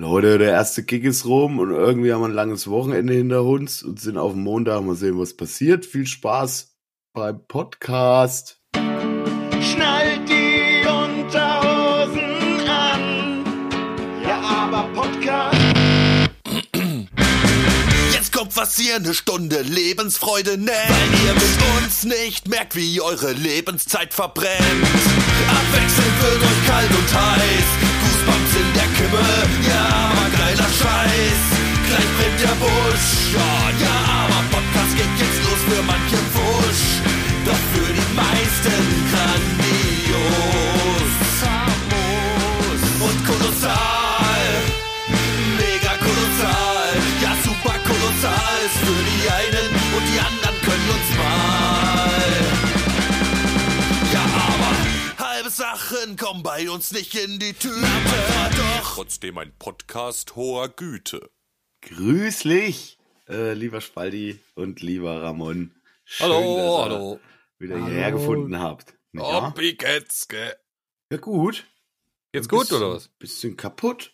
Leute, der erste Gig ist rum und irgendwie haben wir ein langes Wochenende hinter uns und sind auf dem Montag. Mal sehen, was passiert. Viel Spaß beim Podcast. Schnallt die Unterhosen an. Ja, aber Podcast. Jetzt kommt was hier, eine Stunde Lebensfreude nennt. Weil ihr mit uns nicht merkt, wie eure Lebenszeit verbrennt. Abwechselnd wird euch kalt und heiß. Goosebumps in ja, aber geiler Scheiß. Gleich brennt der Busch, ja, aber Podcast geht jetzt los für manche Wusch. Doch für die meisten grandios. Bei uns nicht in die Tüte. Doch trotzdem ein Podcast hoher Güte. Grüßlich, äh, lieber Spaldi und lieber Ramon. Schön, Hallo, dass ihr hallo. wieder Hallo. hierher gefunden habt. Ja, Oh, wie geht's, gell? ja gut. Geht's Ein gut bisschen- oder was? Bisschen kaputt,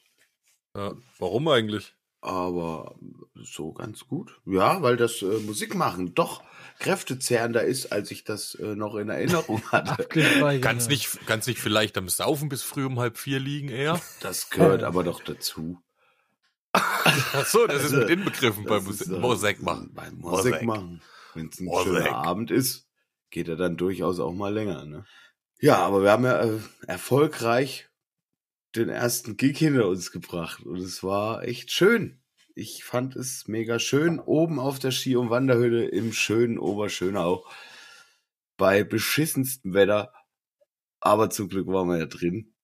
Ja, warum eigentlich? aber so ganz gut. Ja, weil das äh, Musikmachen doch kräftezehrender ist, als ich das äh, noch in Erinnerung hatte. Kannst nicht, kannst nicht vielleicht am Saufen bis früh um halb vier liegen eher? Das gehört aber doch dazu. Ach so, das ist Also, mit inbegriffen beim ist, Musik, äh, Musik machen. Beim. Musik machen. Wenn es ein Musik. schöner Abend ist, geht er dann durchaus auch mal länger. Ne? Ja, aber wir haben ja äh, erfolgreich den ersten Gig hinter uns gebracht und es war echt schön. Ich fand es mega schön. Oben auf der Ski- und Wanderhütte im schönen Oberschönau. Bei beschissenstem Wetter. Aber zum Glück waren wir ja drin.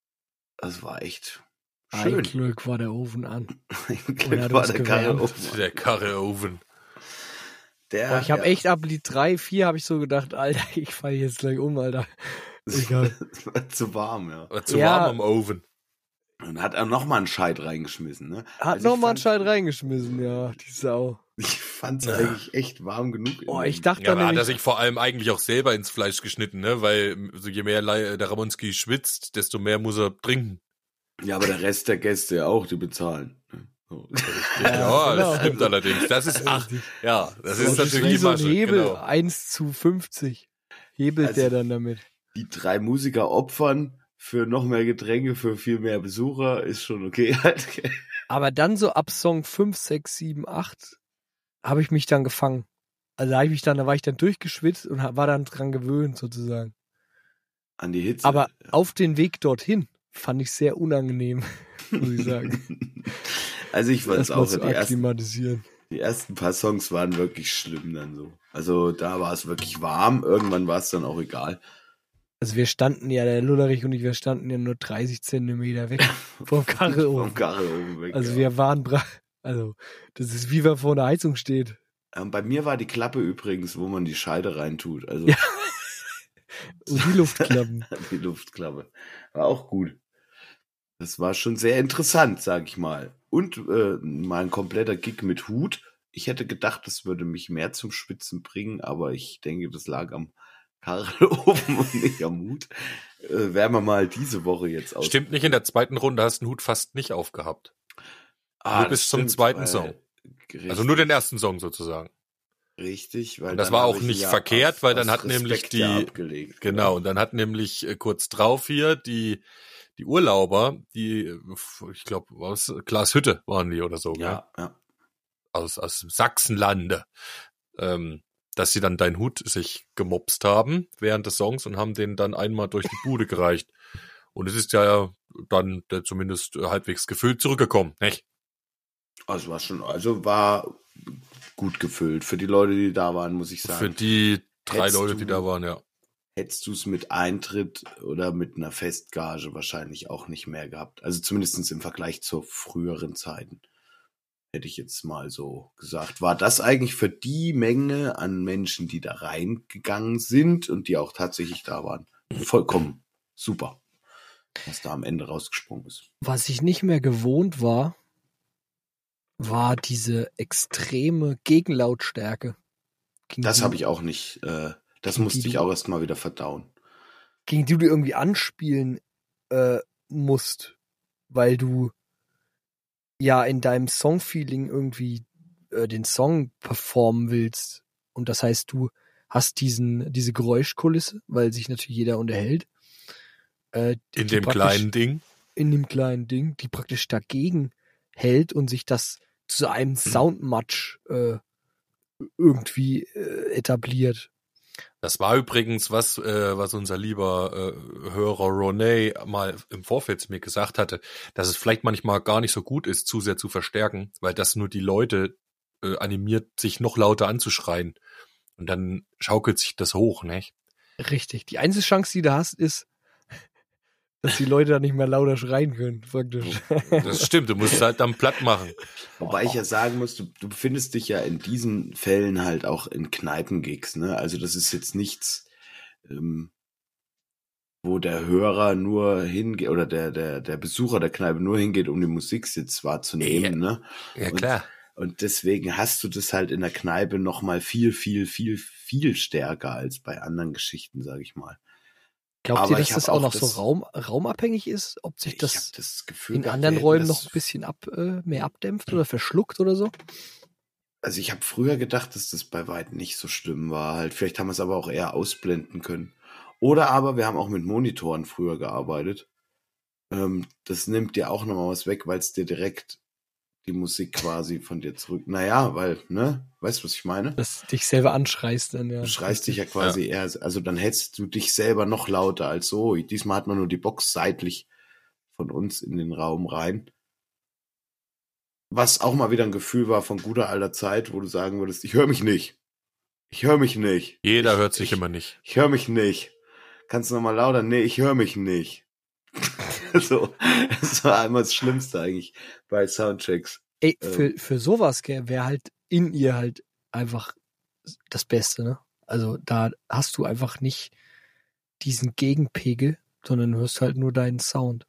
Das war echt Ein schön. Glück war der Ofen an. Ein Glück war der Karre oben. Der Karre-Oven. Der, Boah, ich habe ja. echt ab Lied 3, 4 habe ich so gedacht, Alter, ich falle jetzt gleich um, Alter. Es war zu warm, ja. War zu Ja. warm am Oven. Und hat er noch mal einen Scheit reingeschmissen, ne? Hat Also ich noch mal einen Scheit reingeschmissen, ja, die Sau. Ich fand's eigentlich echt warm genug. Boah, in ich dachte Ja, dann aber hat er sich vor allem eigentlich auch selber ins Fleisch geschnitten, ne? Weil so je mehr Le- der Ramonski schwitzt, desto mehr muss er trinken. Ja, aber der Rest der Gäste ja auch, die bezahlen. ne? So. Ja, genau. das stimmt allerdings. Das ist, ach, ja, das ist das ist natürlich wie die so ein Masche. Hebel, Genau. 1 zu 50. Hebelt Also- der dann damit. Die drei Musiker opfern für noch mehr Getränke, für viel mehr Besucher, ist schon okay. Aber dann so ab Song 5, 6, 7, 8 habe ich mich dann gefangen. Also da, ich mich dann, da war ich dann durchgeschwitzt und war dann dran gewöhnt sozusagen. An die Hitze. Aber auf den Weg dorthin fand ich sehr unangenehm, muss ich sagen. Also ich fand's Erstmal auch, zu die ersten, die ersten paar Songs waren wirklich schlimm dann so. Also da war es wirklich warm, irgendwann war es dann auch egal. Also wir standen ja, der Lullerich und ich, wir standen ja nur 30 Zentimeter weg vom Karre Vom oben. Karre oben weg. Also ja. wir waren, also das ist wie wenn vor der Heizung steht. Ähm, bei mir war die Klappe übrigens, wo man die Scheide reintut. Also Ja. Und die Luftklappen. die Luftklappe. War auch gut. Das war schon sehr interessant, sag ich mal. Und äh, mal ein kompletter Gig mit Hut. Ich hätte gedacht, das würde mich mehr zum Schwitzen bringen, aber ich denke, das lag am Karre oben und nicht am Hut. Äh, werden wir mal diese Woche jetzt aus. Stimmt nicht, in der zweiten Runde hast du den Hut fast nicht aufgehabt. Ah, Nur bis das zum stimmt, zweiten Song. Richtig, Also nur den ersten Song sozusagen. richtig, weil Und das war auch nicht ja verkehrt, weil dann hat nämlich Respekt ja die- abgelegt. Genau, und dann hat nämlich äh, kurz drauf hier die, die Urlauber, die, äh, ich glaube, was, Klaas Hütte waren die oder so, gell? Ja, ja. aus, aus Sachsenlande, ähm, dass sie dann deinen Hut sich gemopst haben während des Songs und haben den dann einmal durch die Bude gereicht. Und es ist ja dann der zumindest halbwegs gefüllt zurückgekommen, nicht? Also war schon, also war gut gefüllt. Für die Leute, die da waren, muss ich sagen. Für die drei Hättest Leute, du- die da waren, ja. hättest du es mit Eintritt oder mit einer Festgage wahrscheinlich auch nicht mehr gehabt. Also zumindestens im Vergleich zu früheren Zeiten. Hätte ich jetzt mal so gesagt. War das eigentlich für die Menge an Menschen, die da reingegangen sind und die auch tatsächlich da waren, vollkommen super, was da am Ende rausgesprungen ist. Was ich nicht mehr gewohnt war, war diese extreme Gegenlautstärke. Gegen Das habe ich auch nicht, äh, das musste ich auch erst mal wieder verdauen. Gegen die du irgendwie anspielen äh, musst, weil du ja in deinem Songfeeling irgendwie äh, den Song performen willst und das heißt, du hast diesen diese Geräuschkulisse, weil sich natürlich jeder unterhält. Äh, In dem kleinen Ding. in dem kleinen Ding, die praktisch dagegen hält und sich das zu einem Soundmatch äh, irgendwie äh, etabliert. Das war übrigens was, äh, was unser lieber äh, Hörer Ronay mal im Vorfeld zu mir gesagt hatte, dass es vielleicht manchmal gar nicht so gut ist, zu sehr zu verstärken, weil das nur die Leute äh, animiert, sich noch lauter anzuschreien. Und dann schaukelt sich das hoch, nicht? Richtig. Die einzige Chance, die du hast, ist, dass die Leute da nicht mehr lauter schreien können, praktisch. Das stimmt, du musst es halt dann platt machen. Wobei ich ja sagen muss, du, du befindest dich ja in diesen Fällen halt auch in Kneipengigs, ne? Also das ist jetzt nichts, ähm, wo der Hörer nur hingeht oder der, der, der Besucher der Kneipe nur hingeht, um den Musiksitz wahrzunehmen, ne? Ja, Und- klar. Und deswegen hast du das halt in der Kneipe noch mal viel, viel, viel, viel stärker als bei anderen Geschichten, sage ich mal. Glaubt ihr, dass das auch auch noch so das- Raum, raumabhängig ist? Ob sich das, das Gefühl, in anderen Räumen noch ein bisschen ab, äh, mehr abdämpft oder verschluckt oder so? Also ich habe früher gedacht, dass das bei weitem nicht so schlimm war. Halt, vielleicht haben wir es aber auch eher ausblenden können. Oder aber wir haben auch mit Monitoren früher gearbeitet. Ähm, das nimmt dir auch nochmal was weg, weil es dir direkt die Musik quasi von dir zurück. Naja, weil, ne? Weißt du, was ich meine? Dass du dich selber anschreist dann, ja. Du schreist dich ja quasi eher, also dann hältst du dich selber noch lauter als so. Diesmal hat man nur die Box seitlich von uns in den Raum rein. Was auch mal wieder ein Gefühl war von guter alter Zeit, wo du sagen würdest, ich höre mich nicht. Ich höre mich nicht. Jeder ich, hört sich ich, immer nicht. Ich höre mich nicht. Kannst du noch mal lauter? Nee, ich höre mich nicht. so, das war einmal das Schlimmste eigentlich bei Soundchecks. Ey, Ähm. für, für sowas wäre halt in ihr halt einfach das Beste, ne? Also da hast du einfach nicht diesen Gegenpegel, sondern hörst halt nur deinen Sound,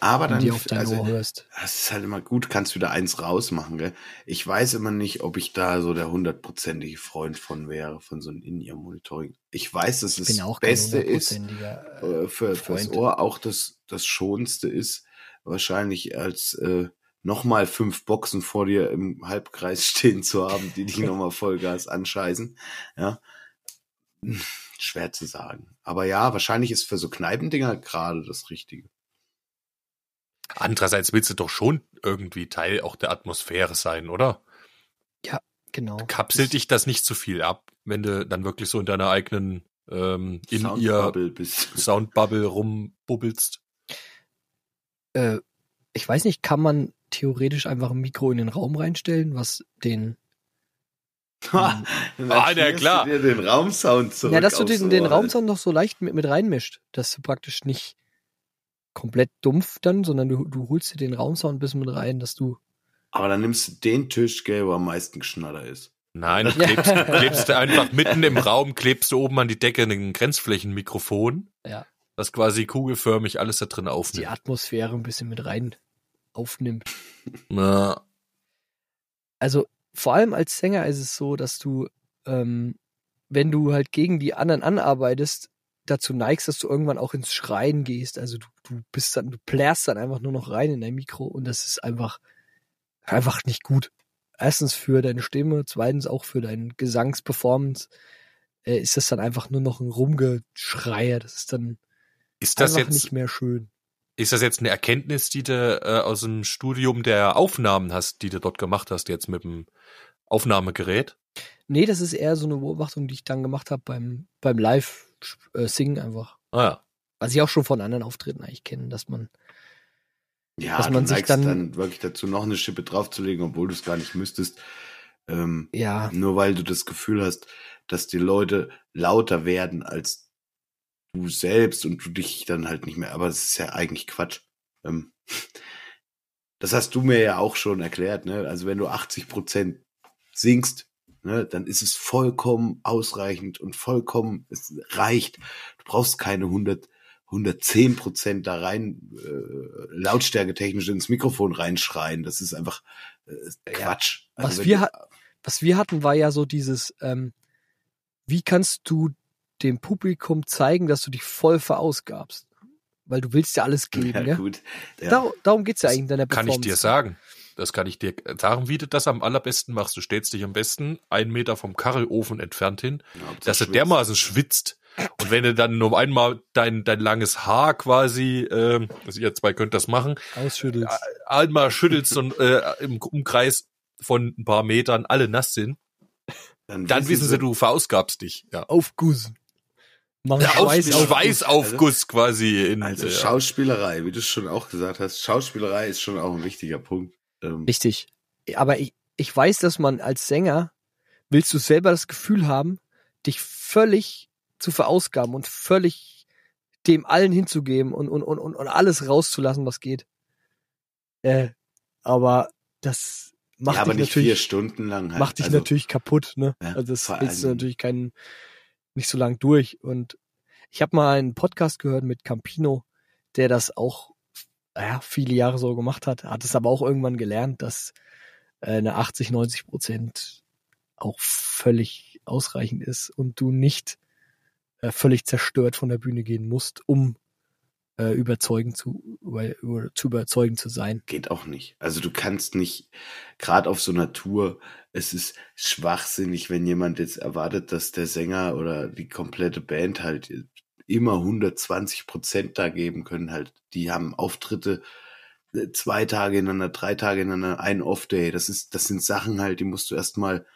Aber dann, du auf dein also, Ohr hörst. Das ist halt immer gut, kannst wieder eins rausmachen, gell? Ich weiß immer nicht, ob ich da so der hundertprozentige Freund von wäre, von so einem In-Ear-Monitoring. Ich weiß, dass Ich das Beste ist, hundertprozentiger, äh, für, fürs. Ohr auch das, das Schonste ist, wahrscheinlich als äh, nochmal fünf Boxen vor dir im Halbkreis stehen zu haben, die dich nochmal Vollgas anscheißen. Ja. Schwer zu sagen. Aber ja, wahrscheinlich ist für so Kneipendinger gerade das Richtige. Andererseits willst du doch schon irgendwie Teil auch der Atmosphäre sein, oder? Genau. Kapselt dich das nicht zu viel ab, wenn du dann wirklich so in deiner eigenen ähm, in ihr Soundbubble bist. Soundbubble rumbubbelst? Äh, ich weiß nicht, kann man theoretisch einfach ein Mikro in den Raum reinstellen, was den dann Ah, na klar. Du dir den Raumsound zurück. Ja, dass du den, den Raumsound noch so leicht mit, mit reinmischt, dass du praktisch nicht komplett dumpf dann, sondern du, du holst dir den Raumsound ein bisschen mit rein, dass du Aber dann nimmst du den Tisch, gell, wo am meisten Geschnatter ist. Nein, du klebst, klebst du einfach mitten im Raum, klebst du oben an die Decke ein Grenzflächenmikrofon, Ja. das quasi kugelförmig alles da drin die aufnimmt. Atmosphäre ein bisschen mit rein aufnimmt. Na, Also vor allem als Sänger ist es so, dass du, ähm, wenn du halt gegen die anderen anarbeitest, dazu neigst, dass du irgendwann auch ins Schreien gehst. Also du, du bist dann, du plärst dann einfach nur noch rein in dein Mikro und das ist einfach, einfach nicht gut. Erstens für deine Stimme, zweitens auch für deine Gesangsperformance äh, ist das dann einfach nur noch ein Rumgeschreier. Das ist dann ist das einfach jetzt nicht mehr schön. Ist das jetzt eine Erkenntnis, die du äh, aus dem Studium der Aufnahmen hast, die du dort gemacht hast, jetzt mit dem Aufnahmegerät? Nee, das ist eher so eine Beobachtung, die ich dann gemacht habe beim, beim Live-Singen einfach. Ah ja. Was ich auch schon von anderen Auftritten eigentlich kenne, dass man, Ja, Dass man du sich neigst dann- dann wirklich dazu, noch eine Schippe draufzulegen, obwohl du es gar nicht müsstest. Ähm, ja, Nur weil du das Gefühl hast, dass die Leute lauter werden als du selbst und du dich dann halt nicht mehr. Aber das ist ja eigentlich Quatsch. Ähm, das hast du mir ja auch schon erklärt, ne? Also wenn du 80 Prozent singst, ne, dann ist es vollkommen ausreichend und vollkommen, es reicht. Du brauchst keine 100, 110 Prozent da rein, äh, Lautstärke technisch ins Mikrofon reinschreien. Das ist einfach äh, Quatsch. Was wenn wir du- ha- was wir hatten, war ja so dieses, ähm, wie kannst du dem Publikum zeigen, dass du dich voll verausgabst? weil du willst ja alles geben, Ja, gell? gut. Ja. Dar darum geht's ja eigentlich in deiner Kann Performance. ich dir sagen. Das kann ich dir sagen, wie du das am allerbesten machst. Du stellst dich am besten einen Meter vom Kachelofen entfernt hin, Hauptsache dass er schwitzt. dermaßen schwitzt. Und wenn du dann nur einmal dein, dein langes Haar quasi, ähm, also ihr zwei könnt das machen, Ausschüttelst. einmal schüttelst und äh, im Umkreis von ein paar Metern alle nass sind, dann wissen sie, du verausgabst dich. Ja. Aufguss. Mach Ja, auf, Schweiß auf. Schweißaufguss quasi in Also äh, Schauspielerei, wie du schon auch gesagt hast, Schauspielerei ist schon auch ein wichtiger Punkt. Ähm, Richtig. Aber ich, ich weiß, dass man als Sänger, willst du selber das Gefühl haben, dich völlig zu verausgaben und völlig dem allen hinzugeben und, und, und, und, alles rauszulassen, was geht. Äh, aber das macht ja, aber dich nicht vier natürlich, Stunden lang halt. macht dich also, natürlich kaputt, ne? Ja, also das hältst du natürlich keinen, nicht so lang durch. Und ich habe mal einen Podcast gehört mit Campino, der das auch ja, viele Jahre so gemacht hat, hat es aber auch irgendwann gelernt, dass äh, eine 80, 90 Prozent auch völlig ausreichend ist und du nicht äh, völlig zerstört von der Bühne gehen musst, um äh, überzeugend zu, über, zu überzeugen zu sein. Geht auch nicht. Also du kannst nicht, gerade auf so einer Tour, es ist schwachsinnig, wenn jemand jetzt erwartet, dass der Sänger oder die komplette Band halt immer 120 Prozent da geben können. Halt, die haben Auftritte äh, zwei Tage ineinander, drei Tage ineinander, ein Off-Day. Das ist, das sind Sachen halt, die musst du erstmal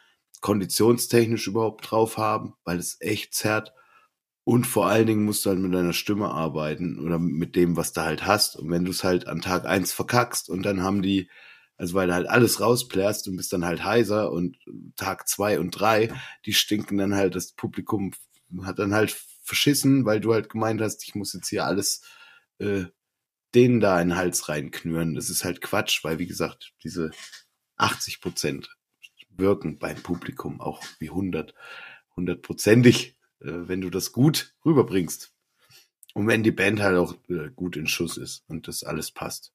konditionstechnisch überhaupt drauf haben, weil es echt zerrt. Und vor allen Dingen musst du halt mit deiner Stimme arbeiten oder mit dem, was du halt hast. Und wenn du es halt an Tag eins verkackst und dann haben die, also weil du halt alles rausplärst und bist dann halt heiser und Tag zwei und drei, die stinken dann halt, das Publikum hat dann halt verschissen, weil du halt gemeint hast, ich muss jetzt hier alles äh, denen da in den Hals reinknüren. Das ist halt Quatsch, weil wie gesagt, diese 80 Prozent wirken beim Publikum auch wie 100, hundertprozentig, äh, wenn du das gut rüberbringst. Und wenn die Band halt auch äh, gut in Schuss ist und das alles passt.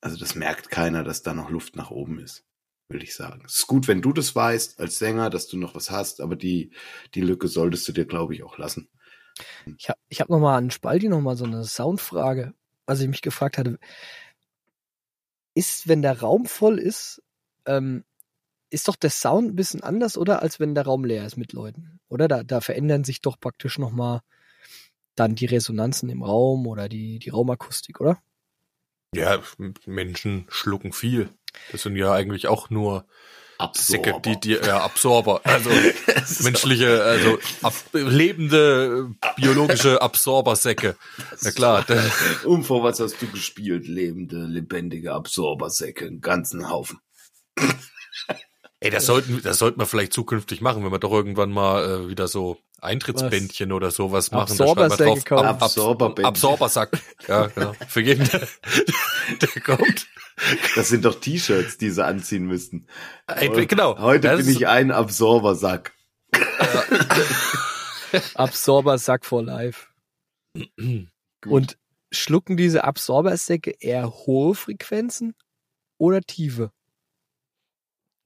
Also das merkt keiner, dass da noch Luft nach oben ist, will ich sagen. Es ist gut, wenn du das weißt als Sänger, dass du noch was hast, aber die, die Lücke solltest du dir, glaube ich, auch lassen. Ich habe ich hab noch mal an Spaldi noch mal so eine Soundfrage, was ich mich gefragt hatte. Ist, wenn der Raum voll ist, ähm, ist doch der Sound ein bisschen anders, oder? Als wenn der Raum leer ist mit Leuten, oder? Da, da verändern sich doch praktisch noch mal dann die Resonanzen im Raum oder die, die Raumakustik, oder? Ja, Menschen schlucken viel. Das sind ja eigentlich auch nur Säcke, die, die ja, Absorber, also menschliche, also ab, lebende äh, biologische Absorbersäcke. Ja klar, Und vor was hast du gespielt? Lebende, lebendige Absorbersäcke, einen ganzen Haufen. ey, das sollten, das sollten wir vielleicht zukünftig machen, wenn wir doch irgendwann mal äh, wieder so Eintrittsbändchen oder sowas machen. Absorbersäcke kaufen. Ab, Absorberbändchen. Absorbersack. Ja, genau. Für jeden, der, der kommt. Das sind doch T-Shirts, die sie anziehen müssten. Ey, genau. Heute Das bin ich ein Absorbersack. Absorber Sack for Life. Und schlucken diese Absorbersäcke eher hohe Frequenzen oder tiefe?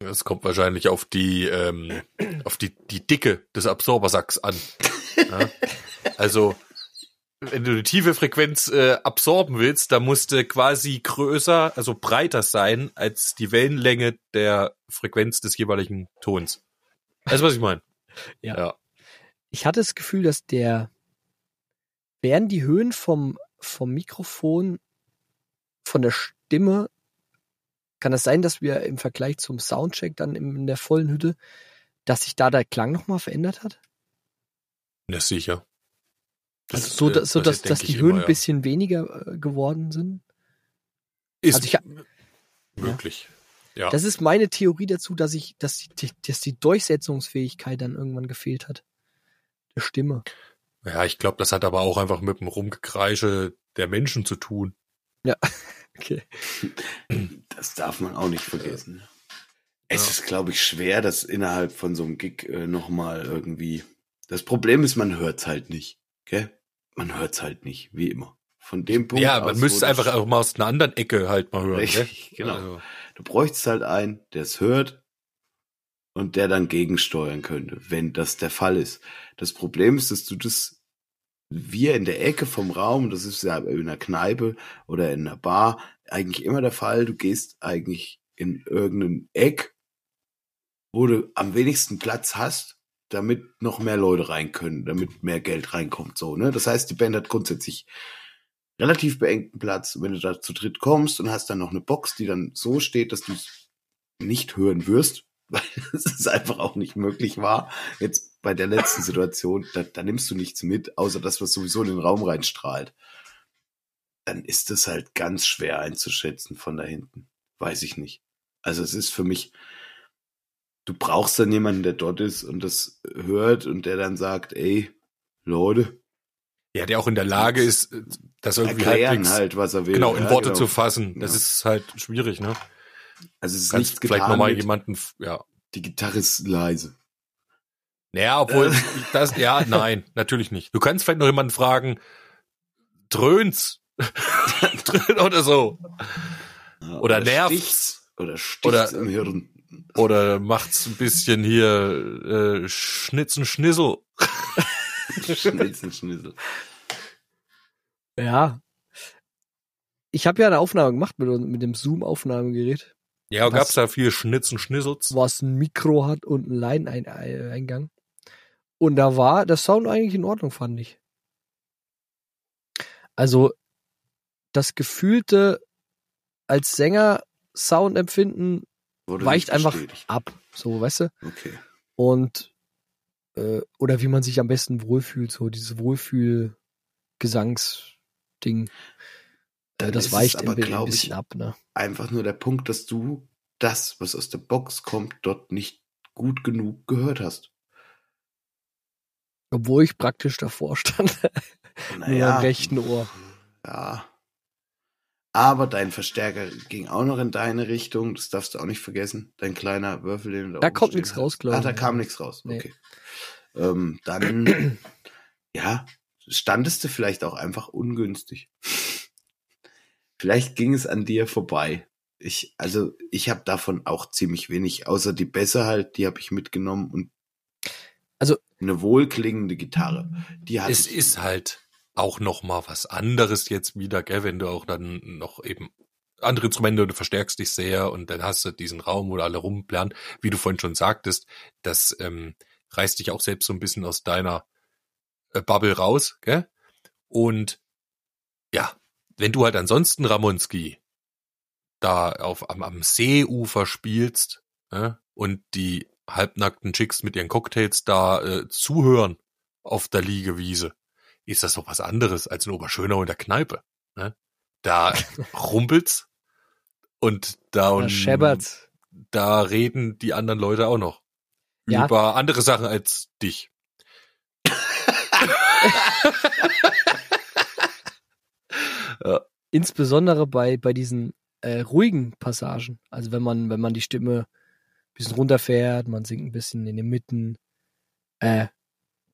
Das kommt wahrscheinlich auf die, ähm, auf die, die Dicke des Absorbersacks an. Ja? Also, wenn du eine tiefe Frequenz äh, absorben willst, dann musst du quasi größer, also breiter sein als die Wellenlänge der Frequenz des jeweiligen Tons. Weißt du, was ich meine? Ja. ja. Ich hatte das Gefühl, dass der, wären die Höhen vom, vom Mikrofon, von der Stimme, kann es sein, dass wir im Vergleich zum Soundcheck dann in der vollen Hütte, dass sich da der Klang nochmal verändert hat? Ja, sicher. Das, Also so, äh, dass, so dass, dass die Höhen ein ja. bisschen weniger äh, geworden sind? Ist also ich möglich. Ja. Das ist meine Theorie dazu, dass ich, dass die, dass die Durchsetzungsfähigkeit dann irgendwann gefehlt hat. Der Stimme. ja, ich glaube, das hat aber auch einfach mit dem Rumgekreische der Menschen zu tun. Okay. Das darf man auch nicht vergessen. Es Ja. ist, glaube ich, schwer, das innerhalb von so einem Gig äh, nochmal irgendwie. Das Problem ist, man hört's halt nicht. Gell? Man hört's halt nicht, wie immer. Von dem Punkt ja, man müsste du- einfach auch mal aus einer anderen Ecke halt mal hören. Richtig, gell? genau. Also, Du bräuchtest halt einen, der es hört und der dann gegensteuern könnte, wenn das der Fall ist. Das Problem ist, dass du das wir in der Ecke vom Raum, das ist ja in einer Kneipe oder in einer Bar eigentlich immer der Fall, du gehst eigentlich in irgendein Eck, wo du am wenigsten Platz hast, damit noch mehr Leute rein können, damit mehr Geld reinkommt, so, ne? Das heißt, die Band hat grundsätzlich relativ beengten Platz. Wenn du da zu dritt kommst und hast dann noch eine Box, die dann so steht, dass du es nicht hören wirst, weil es einfach auch nicht möglich war. Jetzt bei der letzten Situation, da, da nimmst du nichts mit, außer das, was sowieso in den Raum reinstrahlt. Dann ist es halt ganz schwer einzuschätzen von da hinten. Weiß ich nicht. Also es ist für mich, du brauchst dann jemanden, der dort ist und das hört und der dann sagt, ey, Leute, Ja, der auch in der Lage ist, das irgendwie halbwegs, halt, was er will. genau, in Ja, Worte genau. zu fassen. Das Ja. ist halt schwierig, ne? Also es ist Kannst nichts vielleicht nochmal jemanden, ja. die Gitarre ist leise. Naja, obwohl, Äh. das, ja, nein, natürlich nicht. Du kannst vielleicht noch jemanden fragen, dröhnt's? oder so. Ja, Oder nervt's. sticht's. Oder sticht's Oder- im Hirn. Oder macht's ein bisschen hier äh, Schnitzen, Schnissel. Schnitzen, Schnitzel. Ja. Ich habe ja eine Aufnahme gemacht mit, mit dem Zoom-Aufnahmegerät, Ja, Was- gab's da viel Schnitzen, Schnissels? was ein Mikro hat und einen Line-Eingang. Und da war der Sound eigentlich in Ordnung, fand ich. Also das gefühlte als Sänger Soundempfinden Wurde weicht einfach ab, so weißt du. Okay. Und äh, oder wie man sich am besten wohlfühlt, so dieses Wohlfühl-Gesangsding. Äh, das weicht aber, ein bi- ein glaub ich, bisschen ab, ne? Einfach nur der Punkt, dass du das, was aus der Box kommt, dort nicht gut genug gehört hast. Obwohl ich praktisch davor stand. Nur am rechten Ohr. Ja. Aber dein Verstärker ging auch noch in deine Richtung. Das darfst du auch nicht vergessen. Dein kleiner Würfel, den du Da oben kommt nichts raus, glaub Ah, ich. da kam nichts raus. Nee. Okay. Ähm, dann, ja, standest du vielleicht auch einfach ungünstig. Vielleicht ging es an dir vorbei. Ich, also, ich habe davon auch ziemlich wenig, außer die Bässe halt, die habe ich mitgenommen und eine wohlklingende Gitarre. Die hatte Es ist halt auch noch mal was anderes jetzt wieder, gell, wenn du auch dann noch eben andere Instrumente, du verstärkst dich sehr und dann hast du diesen Raum, wo alle rumplan, wie du vorhin schon sagtest, das ähm, reißt dich auch selbst so ein bisschen aus deiner äh, Bubble raus, gell? Und ja, wenn du halt ansonsten Ramonski da auf am, am Seeufer spielst äh, und die halbnackten Chicks mit ihren Cocktails da äh, zuhören auf der Liegewiese, ist das doch was anderes als in Oberschönau in der Kneipe. Ne? Da rumpelt's und da, Da und scheppert's. da reden die anderen Leute auch noch Ja. über andere Sachen als dich. Insbesondere bei, bei diesen äh, ruhigen Passagen. Also wenn man, wenn man die Stimme bisschen runterfährt, man singt ein bisschen in den Mitten. Äh,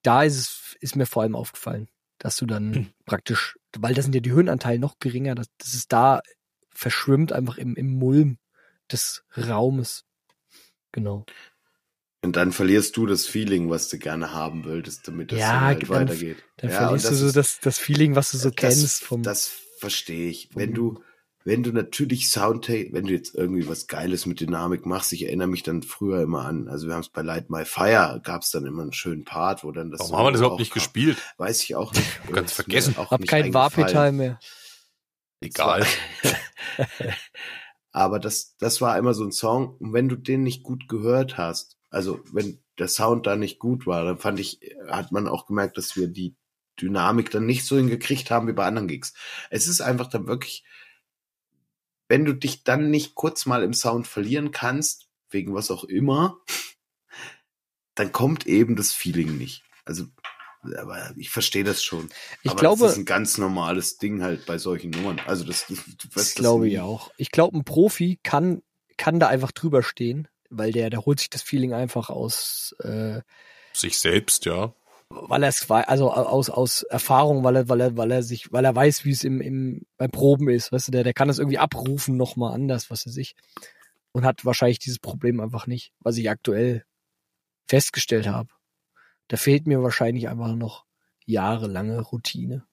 da ist es, ist mir vor allem aufgefallen, dass du dann Hm. praktisch, weil da sind ja die Höhenanteile noch geringer, dass, dass es da verschwimmt einfach im, im Mulm des Raumes. Genau. Und dann verlierst du das Feeling, was du gerne haben wolltest, damit das Ja, halt dann- weitergeht. Dann Ja, verlierst du das so ist- das, das Feeling, was du so das, kennst vom. Das verstehe ich. vom- Wenn du, wenn du natürlich Sound, wenn du jetzt irgendwie was Geiles mit Dynamik machst, ich erinnere mich dann früher immer an, also wir haben es bei Light My Fire, gab es dann immer einen schönen Part, wo dann das Warum haben wir das überhaupt auch nicht kam. gespielt? Weiß ich auch nicht. Ganz vergessen. auch hab nicht kein eingefallen. Warpetal mehr. Egal. Aber das, das war immer so ein Song. Und wenn du den nicht gut gehört hast, also wenn der Sound da nicht gut war, dann fand ich, hat man auch gemerkt, dass wir die Dynamik dann nicht so hingekriegt haben wie bei anderen Gigs. Es ist einfach dann wirklich, wenn du dich dann nicht kurz mal im Sound verlieren kannst, wegen was auch immer, dann kommt eben das Feeling nicht. Also, aber ich verstehe das schon. Ich aber glaube, das ist ein ganz normales Ding halt bei solchen Nummern. Also das, du Das glaube ich auch. Ich glaube, ein Profi kann, kann da einfach drüber stehen, weil der, der holt sich das Feeling einfach aus, äh, Sich selbst, ja. Weil er es war, also aus, aus Erfahrung, weil er, weil er, weil er sich, weil er weiß, wie es im, im, beim Proben ist, weißt du, der, der kann das irgendwie abrufen nochmal anders, was er sich. Und hat wahrscheinlich dieses Problem einfach nicht, was ich aktuell festgestellt habe. Da fehlt mir wahrscheinlich einfach noch jahrelange Routine.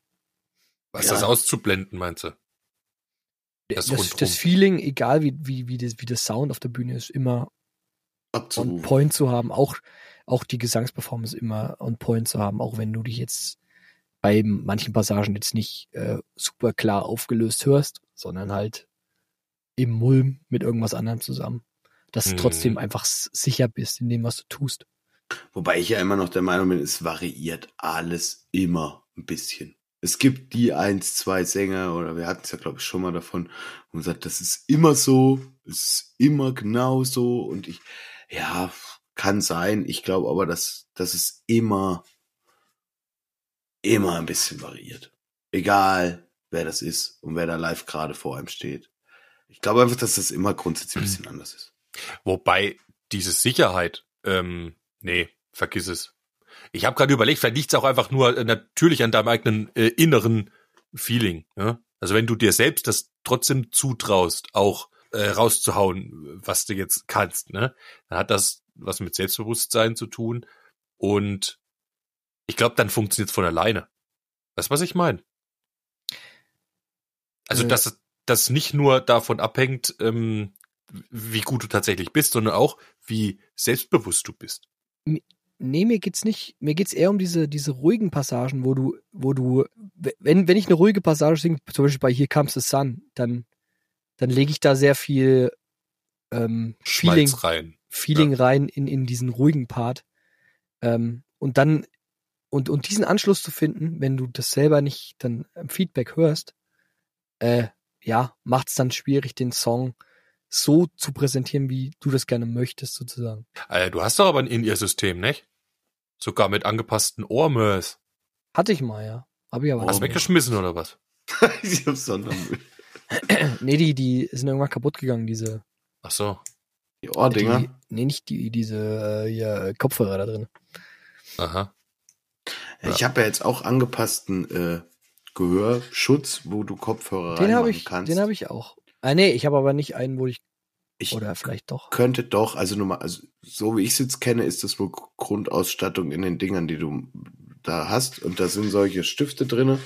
Was Ja. das auszublenden, meinst du? Das Das, das. Feeling, egal wie, wie, wie, das, wie das Sound auf der Bühne ist, immer on Abzurufen. point zu haben, auch, auch die Gesangsperformance immer on point zu haben, auch wenn du dich jetzt bei manchen Passagen jetzt nicht äh, super klar aufgelöst hörst, sondern halt im Mulm mit irgendwas anderem zusammen. Dass du Mhm. trotzdem einfach s- sicher bist in dem, was du tust. Wobei ich ja immer noch der Meinung bin, es variiert alles immer ein bisschen. Es gibt die eins, zwei Sänger, oder wir hatten es ja, glaube ich, schon mal davon, wo man sagt, das ist immer so, es ist immer genau so. Und ich, ja, kann sein. Ich glaube aber, dass, dass es immer, immer ein bisschen variiert. Egal, wer das ist und wer da live gerade vor einem steht. Ich glaube einfach, dass das immer grundsätzlich ein bisschen anders ist. Wobei diese Sicherheit, ähm, nee, vergiss es. Ich habe gerade überlegt, vielleicht liegt es auch einfach nur äh, natürlich an deinem eigenen äh, inneren Feeling. Ja? Also wenn du dir selbst das trotzdem zutraust, auch äh, rauszuhauen, was du jetzt kannst, ne, dann hat das was mit Selbstbewusstsein zu tun. Und ich glaube, dann funktioniert es von alleine. Weißt du, was ich meine? Also, Äh. dass das nicht nur davon abhängt, ähm, wie gut du tatsächlich bist, sondern auch, wie selbstbewusst du bist. Nee, mir geht's nicht, mir geht's eher um diese, diese ruhigen Passagen, wo du, wo du, wenn, wenn ich eine ruhige Passage singe, zum Beispiel bei Here Comes the Sun, dann, dann lege ich da sehr viel ähm, Feeling, Schmalz rein. Feeling rein in, in diesen ruhigen Part. Ähm, und dann, und, und diesen Anschluss zu finden, wenn du das selber nicht dann im Feedback hörst, äh, ja, macht's dann schwierig, den Song so zu präsentieren, wie du das gerne möchtest, sozusagen. Äh, du hast doch aber ein In-Ear-System, nicht? Sogar mit angepassten Ohrmörs. Hatte ich mal, ja. Hab ich aber Hast nicht du weggeschmissen oder was? ich hab's Sondermüll. Nee, die, die sind irgendwann kaputt gegangen, diese. Ach so. Die Ohrdinger. Die, nee, nicht die, diese äh, hier, äh, Kopfhörer da drin. Aha. Ich habe ja jetzt auch angepassten äh, Gehörschutz, wo du Kopfhörer Den habe reinmachen ich, kannst. den habe ich auch. Ah, nee, ich habe aber nicht einen, wo ich, ich oder vielleicht doch. könnte doch, also nur mal, also so wie ich es jetzt kenne, ist das wohl Grundausstattung in den Dingern, die du da hast. Und da sind solche Stifte drinne,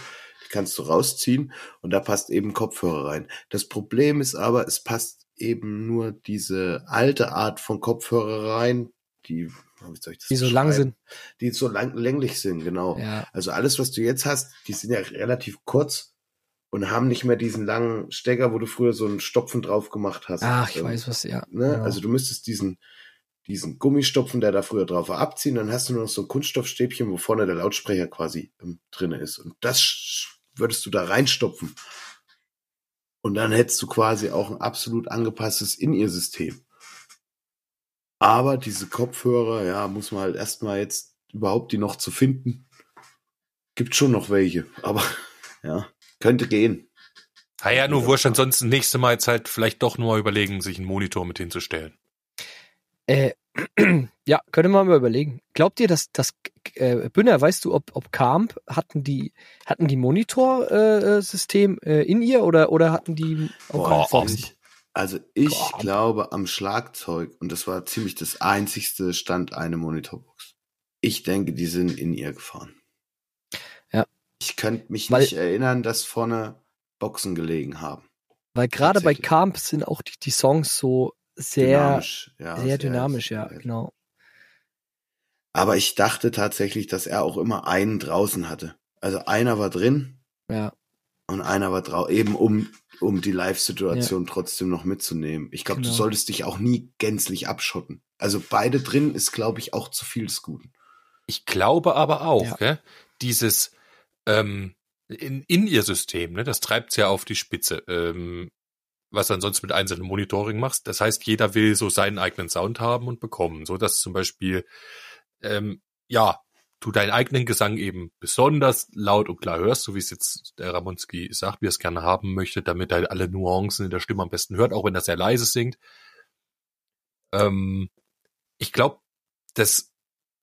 die kannst du rausziehen und da passt eben Kopfhörer rein. Das Problem ist aber, es passt eben nur diese alte Art von Kopfhörer rein, die, wie soll ich das Die so lang sind. Die so lang, länglich sind, genau. Ja. Also alles, was du jetzt hast, die sind ja relativ kurz und haben nicht mehr diesen langen Stecker, wo du früher so einen Stopfen drauf gemacht hast. Ach, ich Ähm, weiß, was, ja. Ne? genau. Also du müsstest diesen, diesen Gummistopfen, der da früher drauf war, abziehen, dann hast du nur noch so ein Kunststoffstäbchen, wo vorne der Lautsprecher quasi ähm, drinne ist. Und das würdest du da reinstopfen. Und dann hättest du quasi auch ein absolut angepasstes In-Ear-System. Aber diese Kopfhörer, ja, muss man halt erstmal jetzt überhaupt die noch zu finden. Gibt schon noch welche, aber ja, könnte gehen. Ah ja, nur wurscht, ansonsten nächste Mal jetzt halt vielleicht doch nur mal überlegen, sich einen Monitor mit hinzustellen. Äh, ja, könnte man mal überlegen. Glaubt ihr, dass das äh, Bünner, weißt du, ob, ob Camp hatten die hatten die Monitor-System äh, in ihr oder oder hatten die auch Boah, oh, ich, also ich Gott. glaube am Schlagzeug, und das war ziemlich das einzigste, stand eine Monitorbox. Ich denke, die sind in ihr gefahren. Ja. Ich könnte mich Weil- nicht erinnern, dass vorne Boxen gelegen haben. Weil gerade bei. Camp sind auch die, die Songs so sehr dynamisch, ja, sehr dynamisch, ja, sehr- genau. Aber ich dachte tatsächlich, dass er auch immer einen draußen hatte. Also einer war drin Ja, und einer war draußen, eben um, um die Live-Situation trotzdem noch mitzunehmen. Ich glaube, Genau. du solltest dich auch nie gänzlich abschotten. Also beide drin ist, glaube ich, auch zu viel des Guten. Ich glaube aber auch, Ja. gell, dieses ähm, in, in ihr System, ne, das treibt's ja auf die Spitze. Ähm, was du ansonsten mit einzelnen Monitoring machst. Das heißt, jeder will so seinen eigenen Sound haben und bekommen, so dass zum Beispiel ähm, ja du deinen eigenen Gesang eben besonders laut und klar hörst, so wie es jetzt der Ramonski sagt, wie er es gerne haben möchte, damit er alle Nuancen in der Stimme am besten hört, auch wenn er sehr leise singt. Ähm, ich glaube, das